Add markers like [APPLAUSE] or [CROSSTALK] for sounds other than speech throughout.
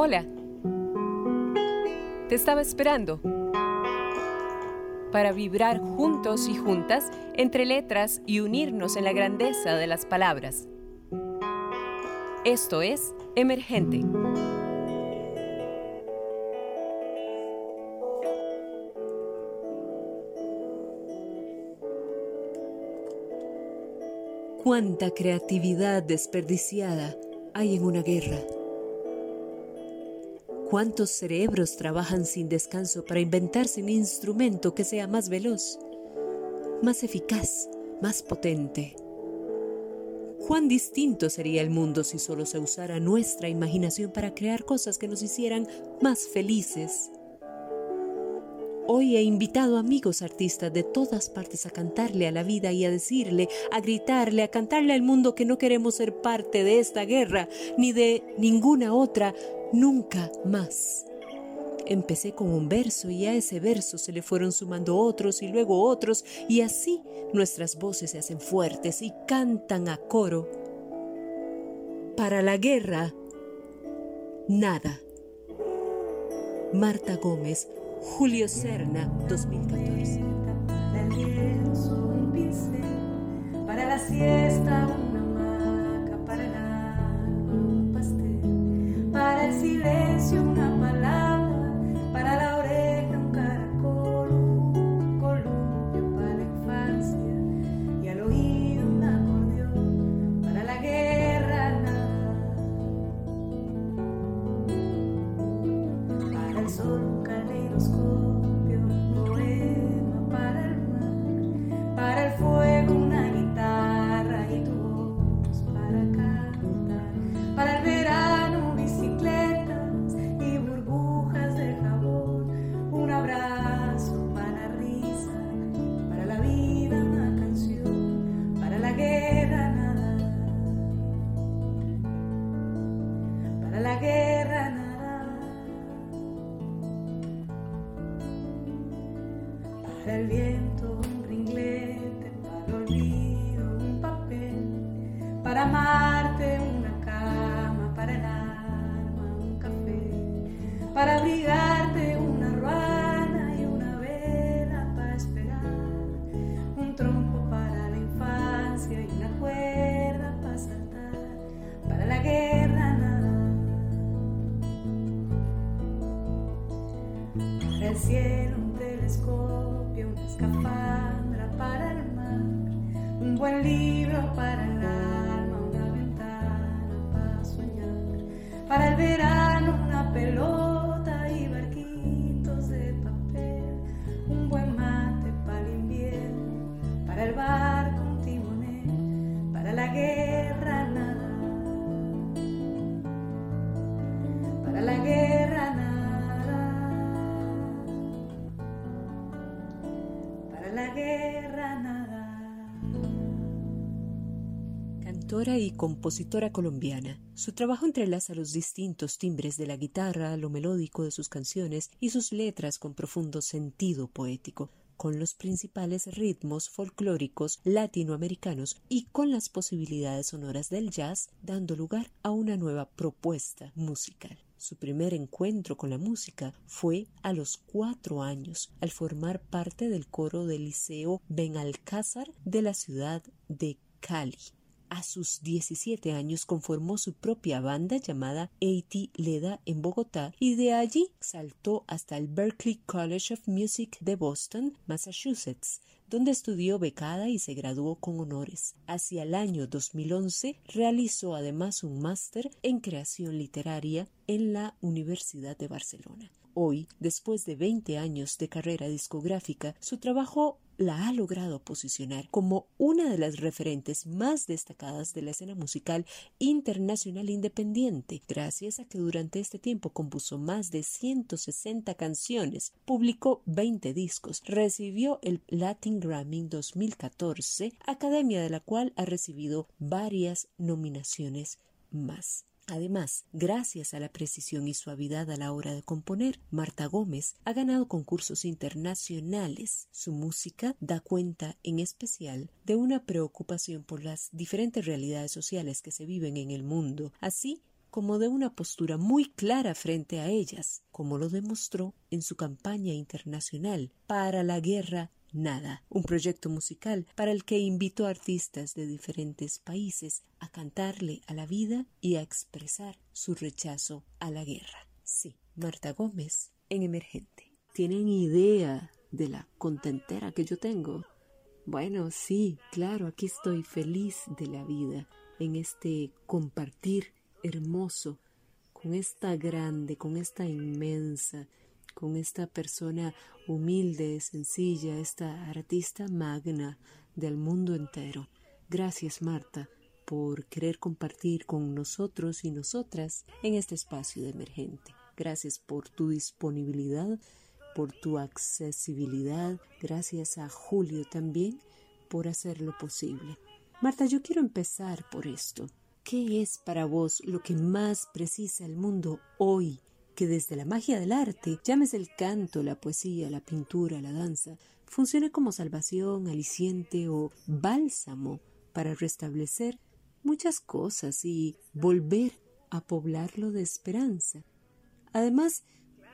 Hola. Te estaba esperando para vibrar juntos y juntas entre letras y unirnos en la grandeza de las palabras. Esto es Emergente. Cuánta creatividad desperdiciada hay en una guerra. ¿Cuántos cerebros trabajan sin descanso para inventarse un instrumento que sea más veloz, más eficaz, más potente? ¿Cuán distinto sería el mundo si solo se usara nuestra imaginación para crear cosas que nos hicieran más felices? Hoy he invitado amigos artistas de todas partes a cantarle a la vida y a decirle, a gritarle, a cantarle al mundo que no queremos ser parte de esta guerra ni de ninguna otra nunca más. Empecé con un verso y a ese verso se le fueron sumando otros y luego otros y así nuestras voces se hacen fuertes y cantan a coro. Para la guerra, nada. Marta Gómez, Julio Serna, 2014. Para la siesta para el silencio una palabra, amarte una cama, para el alma un café, para abrigarte una ruana y una vela para esperar, un trompo para la infancia y una cuerda para saltar, para la guerra nada. Para el cielo un telescopio, una escafandra para el mar, un buen libro para el para el verano Cantora y compositora colombiana, su trabajo entrelaza los distintos timbres de la guitarra, lo melódico de sus canciones y sus letras con profundo sentido poético, con los principales ritmos folclóricos latinoamericanos y con las posibilidades sonoras del jazz, dando lugar a una nueva propuesta musical. Su primer encuentro con la música fue a los cuatro años, al formar parte del coro del Liceo Benalcázar de la ciudad de Cali. A sus 17 años conformó su propia banda llamada A.T. Leda en Bogotá y de allí saltó hasta el Berklee College of Music de Boston, Massachusetts, donde estudió becada y se graduó con honores. Hacia el año 2011 realizó además un máster en creación literaria en la Universidad de Barcelona. Hoy, después de 20 años de carrera discográfica, su trabajo la ha logrado posicionar como una de las referentes más destacadas de la escena musical internacional independiente, gracias a que durante este tiempo compuso más de 160 canciones, publicó 20 discos, recibió el Latin Grammy 2014, academia de la cual ha recibido varias nominaciones más. Además, gracias a la precisión y suavidad a la hora de componer, Marta Gómez ha ganado concursos internacionales. Su música da cuenta en especial de una preocupación por las diferentes realidades sociales que se viven en el mundo, así como de una postura muy clara frente a ellas, como lo demostró en su campaña internacional para la guerra Nada, un proyecto musical para el que invitó artistas de diferentes países a cantarle a la vida y a expresar su rechazo a la guerra. Sí, Marta Gómez en Emergente. ¿Tienen idea de la contentera que yo tengo? Bueno, sí, claro, aquí estoy feliz de la vida en este compartir hermoso con esta grande, con esta inmensa, con esta persona humilde, sencilla, esta artista magna del mundo entero. Gracias, Marta, por querer compartir con nosotros y nosotras en este espacio de emergente. Gracias por tu disponibilidad, por tu accesibilidad. Gracias a Julio también por hacerlo posible. Marta, yo quiero empezar por esto. ¿Qué es para vos lo que más precisa el mundo hoy? Que desde la magia del arte, llames el canto, la poesía, la pintura, la danza, funcione como salvación, aliciente o bálsamo para restablecer muchas cosas y volver a poblarlo de esperanza. Además,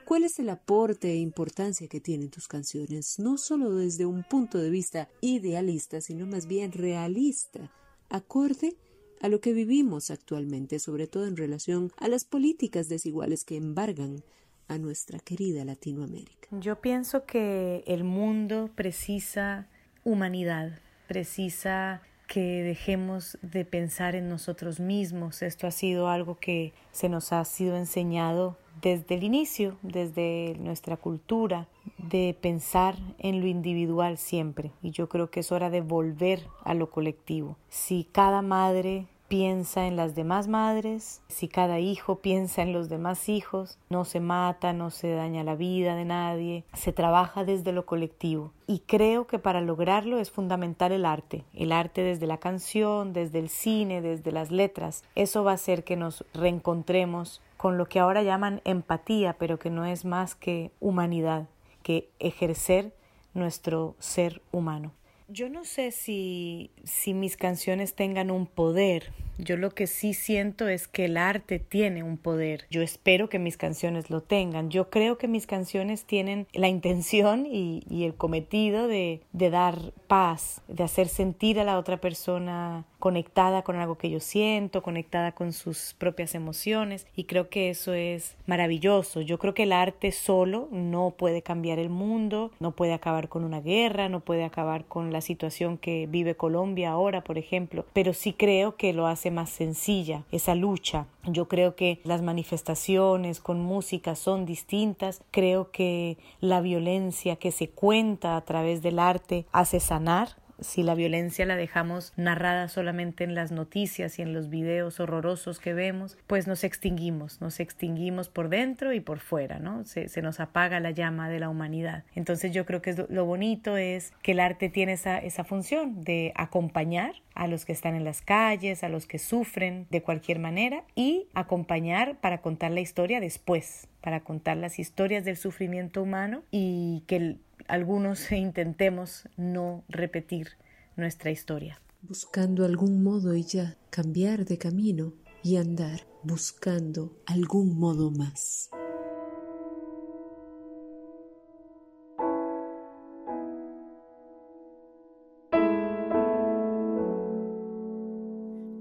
¿cuál es el aporte e importancia que tienen tus canciones? No solo desde un punto de vista idealista, sino más bien realista, acorde a lo que vivimos actualmente, sobre todo en relación a las políticas desiguales que embargan a nuestra querida Latinoamérica. Yo pienso que el mundo precisa humanidad, precisa que dejemos de pensar en nosotros mismos. Esto ha sido algo que se nos ha sido enseñado desde el inicio, desde nuestra cultura, de pensar en lo individual siempre. Y yo creo que es hora de volver a lo colectivo. Si cada madre piensa en las demás madres, si cada hijo piensa en los demás hijos, no se mata, no se daña la vida de nadie, se trabaja desde lo colectivo. Y creo que para lograrlo es fundamental el arte, el arte desde la canción, desde el cine, desde las letras. Eso va a hacer que nos reencontremos con lo que ahora llaman empatía, pero que no es más que humanidad, que ejercer nuestro ser humano. Yo no sé si, si mis canciones tengan un poder. Yo lo que sí siento es que el arte tiene un poder. Yo espero que mis canciones lo tengan. Yo creo que mis canciones tienen la intención y, el cometido de, de dar paz, de hacer sentir a la otra persona conectada con algo que yo siento, conectada con sus propias emociones y creo que eso es maravilloso. Yo creo que el arte solo no puede cambiar el mundo, no puede acabar con una guerra, no puede acabar con la situación que vive Colombia ahora, por ejemplo, pero sí creo que lo hace más sencilla esa lucha. Yo creo que las manifestaciones con música son distintas, creo que la violencia que se cuenta a través del arte hace sanar si la violencia la dejamos narrada solamente en las noticias y en los videos horrorosos que vemos, pues nos extinguimos, nos extinguimos por dentro y por fuera, ¿no? Se, nos apaga la llama de la humanidad. Entonces yo creo que lo bonito es que el arte tiene esa, esa función de acompañar a los que están en las calles, a los que sufren de cualquier manera y acompañar para contar la historia después, para contar las historias del sufrimiento humano y que algunos [LAUGHS] intentemos no repetir nuestra historia. Buscando algún modo y ya cambiar de camino y andar buscando algún modo más.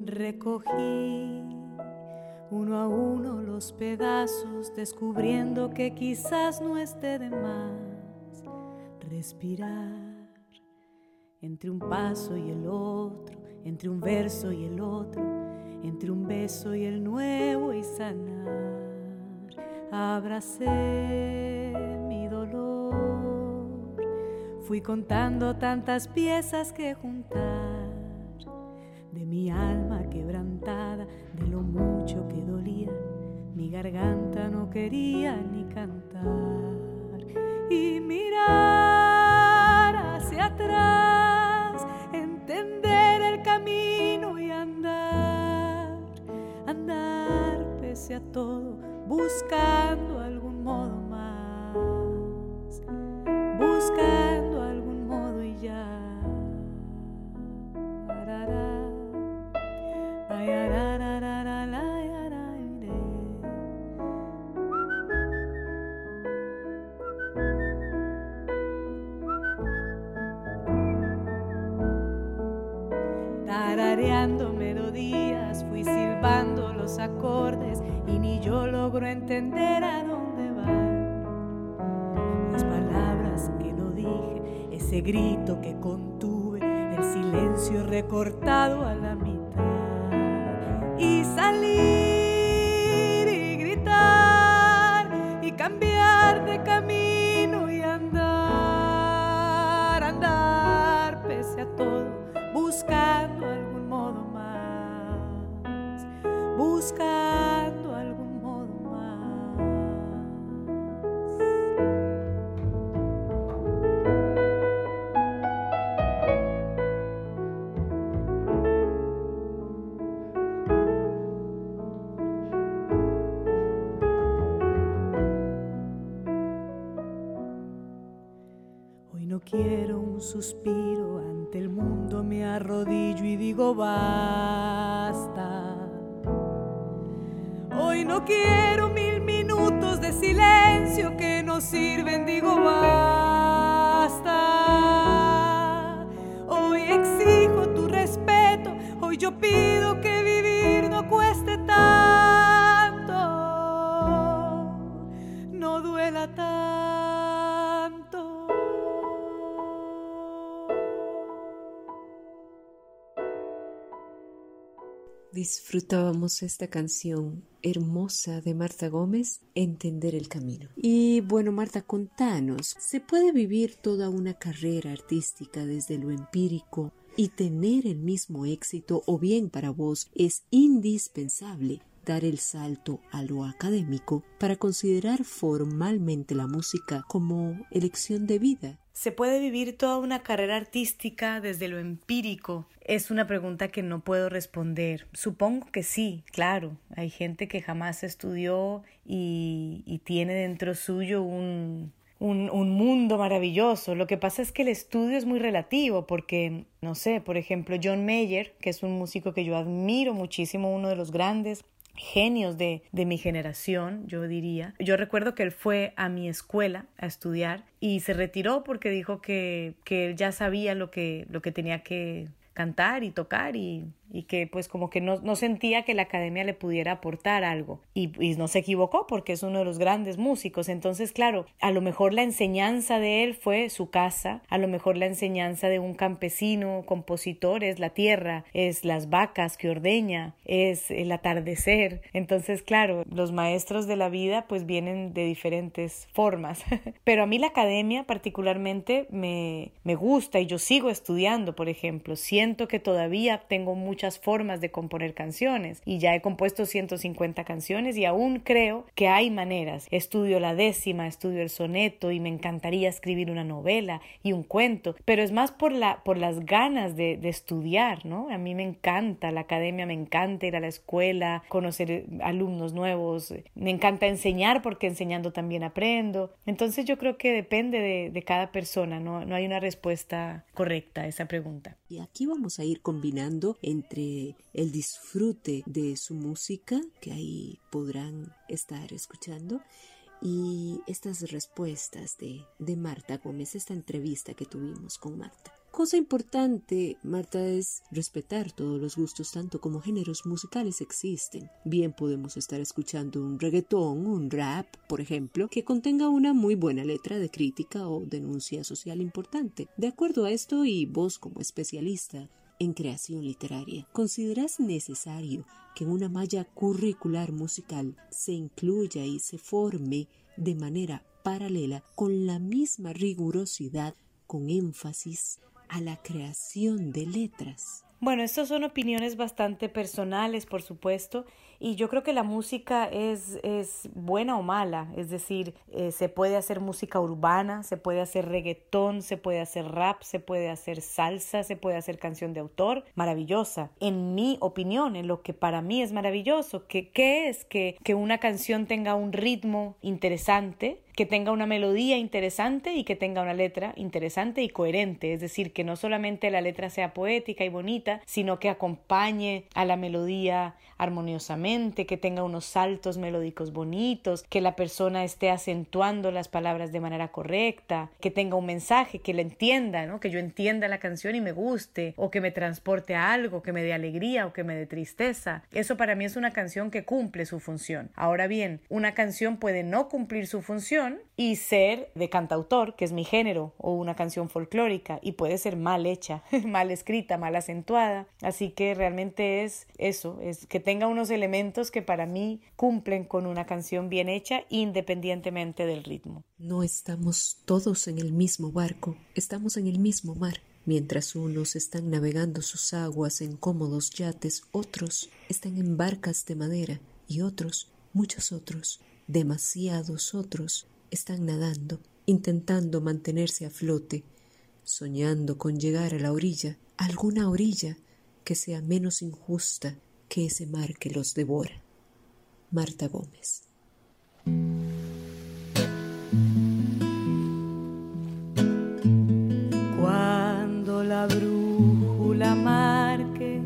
Recogí uno a uno los pedazos, descubriendo que quizás no esté de más respirar entre un paso y el otro, entre un verso y el otro, entre un beso y el nuevo y sanar. Abracé mi dolor, fui contando tantas piezas que juntar de mi alma quebrantada, de lo mucho que dolía, mi garganta no quería ni cantar y mirar atrás, entender el camino y andar, andar pese a todo, buscando algún modo más, buscando grito que contuve, el silencio recortado a la mitad. Y salir y gritar y cambiar de camino y andar, andar pese a todo, buscando algún modo más, buscando suspiro ante el mundo, me arrodillo y digo basta. Hoy no quiero mil minutos de silencio que no sirven, digo basta. Hoy exijo tu respeto, hoy yo pido que vivir no cueste tanto, no duela tanto. Disfrutábamos esta canción hermosa de Marta Gómez, Entender el Camino. Y bueno, Marta, contanos, ¿se puede vivir toda una carrera artística desde lo empírico y tener el mismo éxito o bien para vos es indispensable dar el salto a lo académico para considerar formalmente la música como elección de vida? ¿Se puede vivir toda una carrera artística desde lo empírico? Es una pregunta que no puedo responder. Supongo que sí, claro. Hay gente que jamás estudió y, y tiene dentro suyo un, un, un, mundo maravilloso. Lo que pasa es que el estudio es muy relativo porque, no sé, por ejemplo, John Mayer, que es un músico que yo admiro muchísimo, uno de los grandes genios de, de, mi generación, yo diría. Yo recuerdo que él fue a mi escuela a estudiar y se retiró porque dijo que, que él ya sabía lo que, lo que tenía que cantar y tocar y, y que pues como que no, no, sentía que la academia le pudiera aportar algo. Y, no se equivocó porque es uno de los grandes músicos. Entonces claro a lo mejor la enseñanza de él fue su casa a lo mejor la enseñanza de un campesino compositor es la tierra es las vacas que ordeña es el atardecer. Entonces claro los maestros de la vida pues vienen de diferentes formas. [LAUGHS] Pero a mí la academia particularmente me, me gusta y yo sigo estudiando por ejemplo. Siento que todavía tengo mucha formas de componer canciones y ya he compuesto 150 canciones y aún creo que hay maneras. Estudio la décima, estudio el soneto y me encantaría escribir una novela y un cuento, pero es más por, la, por las ganas de, estudiar, ¿no? A mí me encanta la academia, me encanta ir a la escuela, conocer alumnos nuevos, me encanta enseñar porque enseñando también aprendo. Entonces yo creo que depende de, de cada persona, ¿no? no hay una respuesta correcta a esa pregunta. Y aquí vamos a ir combinando entre el disfrute de su música, que ahí podrán estar escuchando, y estas respuestas de, de Marta Gómez, esta entrevista que tuvimos con Marta. Cosa importante, Marta, es respetar todos los gustos, tanto como géneros musicales existen. Bien podemos estar escuchando un reggaetón, un rap, por ejemplo, que contenga una muy buena letra de crítica o denuncia social importante. De acuerdo a esto, y vos como especialista en creación literaria, ¿consideras necesario que una malla curricular musical se incluya y se forme de manera paralela con la misma rigurosidad, con énfasis a la creación de letras? Bueno, estas son opiniones bastante personales, por supuesto, y yo creo que la música es, es buena o mala, es decir, eh, se puede hacer música urbana, se puede hacer reggaetón, se puede hacer rap, se puede hacer salsa, se puede hacer canción de autor, maravillosa. En mi opinión, en lo que para mí es maravilloso, que, ¿qué es? Que, que una canción tenga un ritmo interesante, que tenga una melodía interesante y que tenga una letra interesante y coherente, es decir, que no solamente la letra sea poética y bonita, sino que acompañe a la melodía armoniosamente, que tenga unos saltos melódicos bonitos, que la persona esté acentuando las palabras de manera correcta, que tenga un mensaje, que le entienda, ¿no? que yo entienda la canción y me guste, o que me transporte a algo, que me dé alegría o que me dé tristeza. Eso para mí es una canción que cumple su función. Ahora bien, una canción puede no cumplir su función y ser de cantautor, que es mi género, o una canción folclórica, y puede ser mal hecha, [LAUGHS] mal escrita, mal acentuada. Así que realmente es eso, es que tenga unos elementos que para mí cumplen con una canción bien hecha independientemente del ritmo. No estamos todos en el mismo barco, estamos en el mismo mar. Mientras unos están navegando sus aguas en cómodos yates, otros están en barcas de madera y otros, muchos otros, demasiados otros, están nadando, intentando mantenerse a flote, soñando con llegar a la orilla, alguna orilla que sea menos injusta que ese mar que los devora. Marta Gómez. Cuando la brújula marque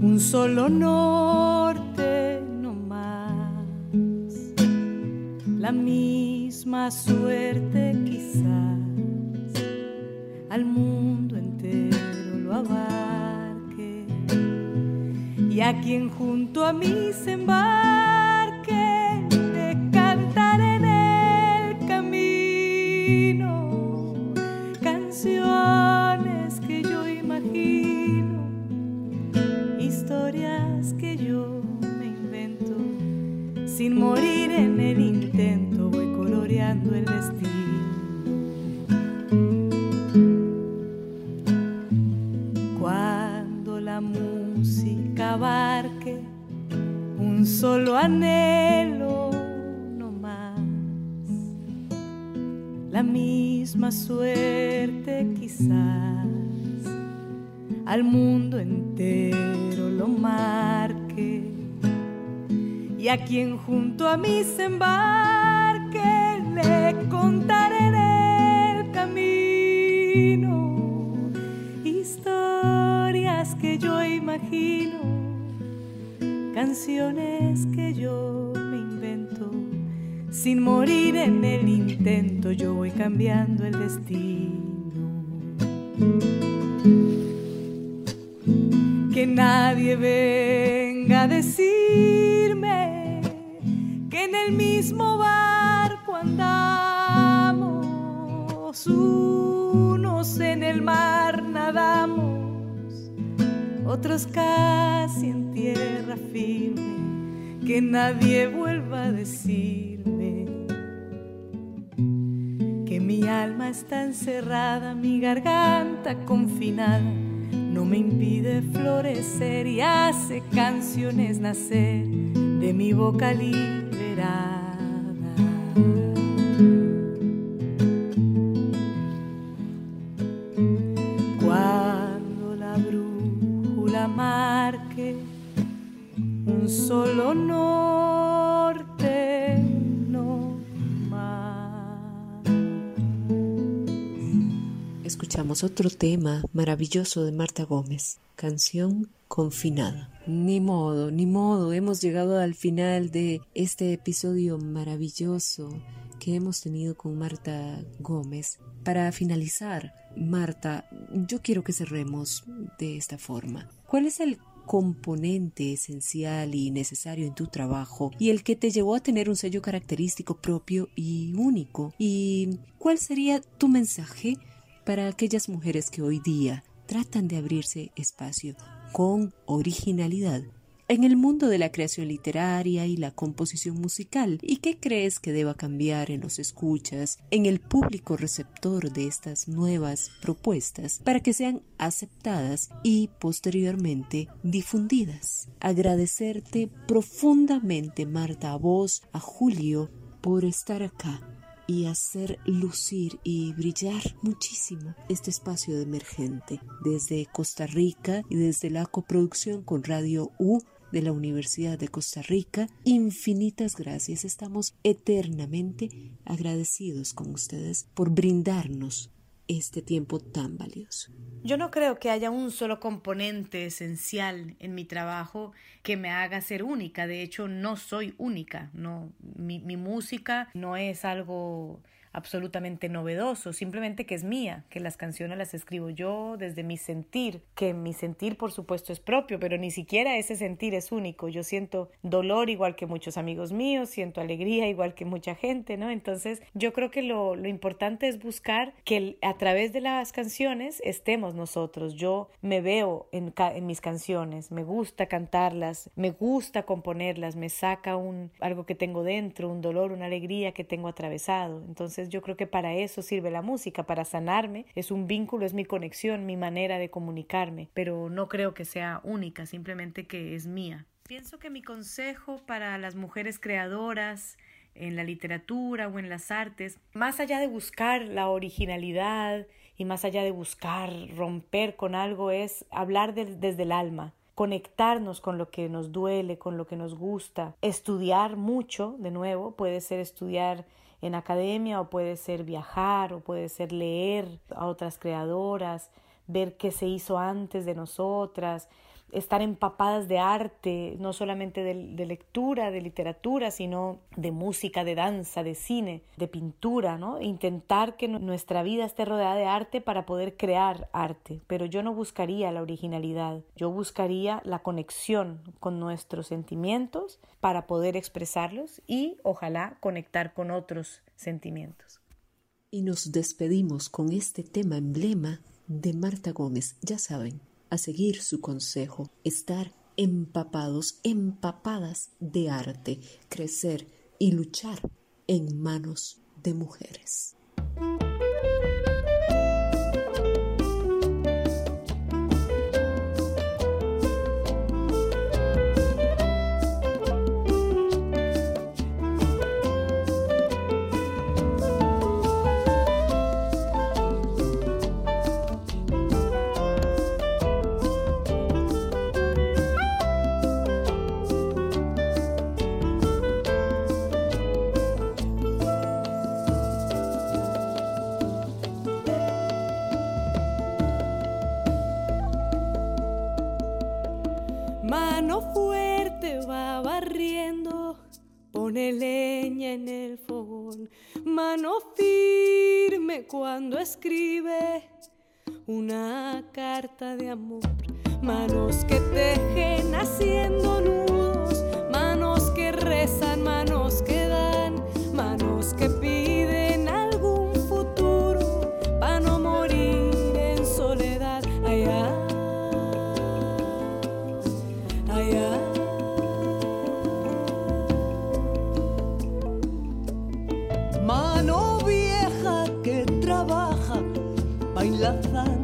un solo norte no más, la misma suerte quizás al mundo entero lo abarque. Y a quien junto a mí se embarque le cantaré en el camino canciones que yo imagino, historias que yo me invento, sin morir solo anhelo, no más. La misma suerte quizás al mundo entero lo marque y a quien junto a mí se embarque le contaré en el camino historias que yo imagino canciones sin morir en el intento, yo voy cambiando el destino. Que nadie venga a decirme que en el mismo barco andamos, unos en el mar nadamos, otros casi en tierra firme, que nadie vuelva a decirme mi alma está encerrada, mi garganta confinada, no me impide florecer y hace canciones nacer de mi boca liberada. Escuchamos otro tema maravilloso de Marta Gómez, canción confinada. Ni modo, ni modo, hemos llegado al final de este episodio maravilloso que hemos tenido con Marta Gómez. Para finalizar, Marta, yo quiero que cerremos de esta forma. ¿Cuál es el componente esencial y necesario en tu trabajo y el que te llevó a tener un sello característico propio y único? ¿Y cuál sería tu mensaje para aquellas mujeres que hoy día tratan de abrirse espacio con originalidad en el mundo de la creación literaria y la composición musical y qué crees que deba cambiar en los escuchas, en el público receptor de estas nuevas propuestas para que sean aceptadas y posteriormente difundidas. Agradecerte profundamente Marta a vos, a Julio, por estar acá y hacer lucir y brillar muchísimo este espacio emergente desde Costa Rica y desde la coproducción con Radio U de la Universidad de Costa Rica. Infinitas gracias. Estamos eternamente agradecidos con ustedes por brindarnos este tiempo tan valioso. Yo no creo que haya un solo componente esencial en mi trabajo que me haga ser única. De hecho, no soy única. No, mi, mi música no es algo absolutamente novedoso, simplemente que es mía, que las canciones las escribo yo desde mi sentir, que mi sentir por supuesto es propio, pero ni siquiera ese sentir es único. Yo siento dolor igual que muchos amigos míos, siento alegría igual que mucha gente, ¿no? Entonces yo creo que lo, lo importante es buscar que a través de las canciones estemos nosotros. Yo me veo en, en mis canciones, me gusta cantarlas, me gusta componerlas, me saca un algo que tengo dentro, un dolor, una alegría que tengo atravesado. Entonces yo creo que para eso sirve la música, para sanarme. Es un vínculo, es mi conexión, mi manera de comunicarme, pero no creo que sea única, simplemente que es mía. Pienso que mi consejo para las mujeres creadoras en la literatura o en las artes, más allá de buscar la originalidad y más allá de buscar romper con algo, es hablar desde el alma, conectarnos con lo que nos duele, con lo que nos gusta, estudiar mucho, de nuevo, puede ser estudiar en academia o puede ser viajar o puede ser leer a otras creadoras, ver qué se hizo antes de nosotras, estar empapadas de arte, no solamente de, lectura, de literatura, sino de música, de danza, de cine, de pintura, ¿no? Intentar que nuestra vida esté rodeada de arte para poder crear arte. Pero yo no buscaría la originalidad, yo buscaría la conexión con nuestros sentimientos para poder expresarlos y ojalá conectar con otros sentimientos. Y nos despedimos con este tema emblema de Marta Gómez, ya saben, a seguir su consejo, estar empapados, empapadas de arte, crecer y luchar en manos de mujeres. Escribe una carta de amor. Manos que tejen haciendo nudos, manos que rezan, manos bailar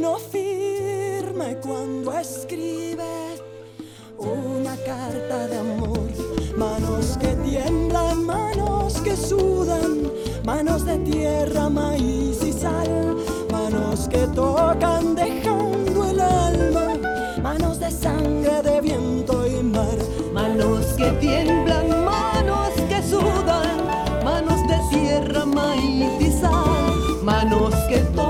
mano firme cuando escribe una carta de amor, manos que tiemblan, manos que sudan, manos de tierra, maíz y sal, manos que tocan dejando el alma, manos de sangre, de viento y mar, manos que tiemblan, manos que sudan, manos de tierra, maíz manos que tocan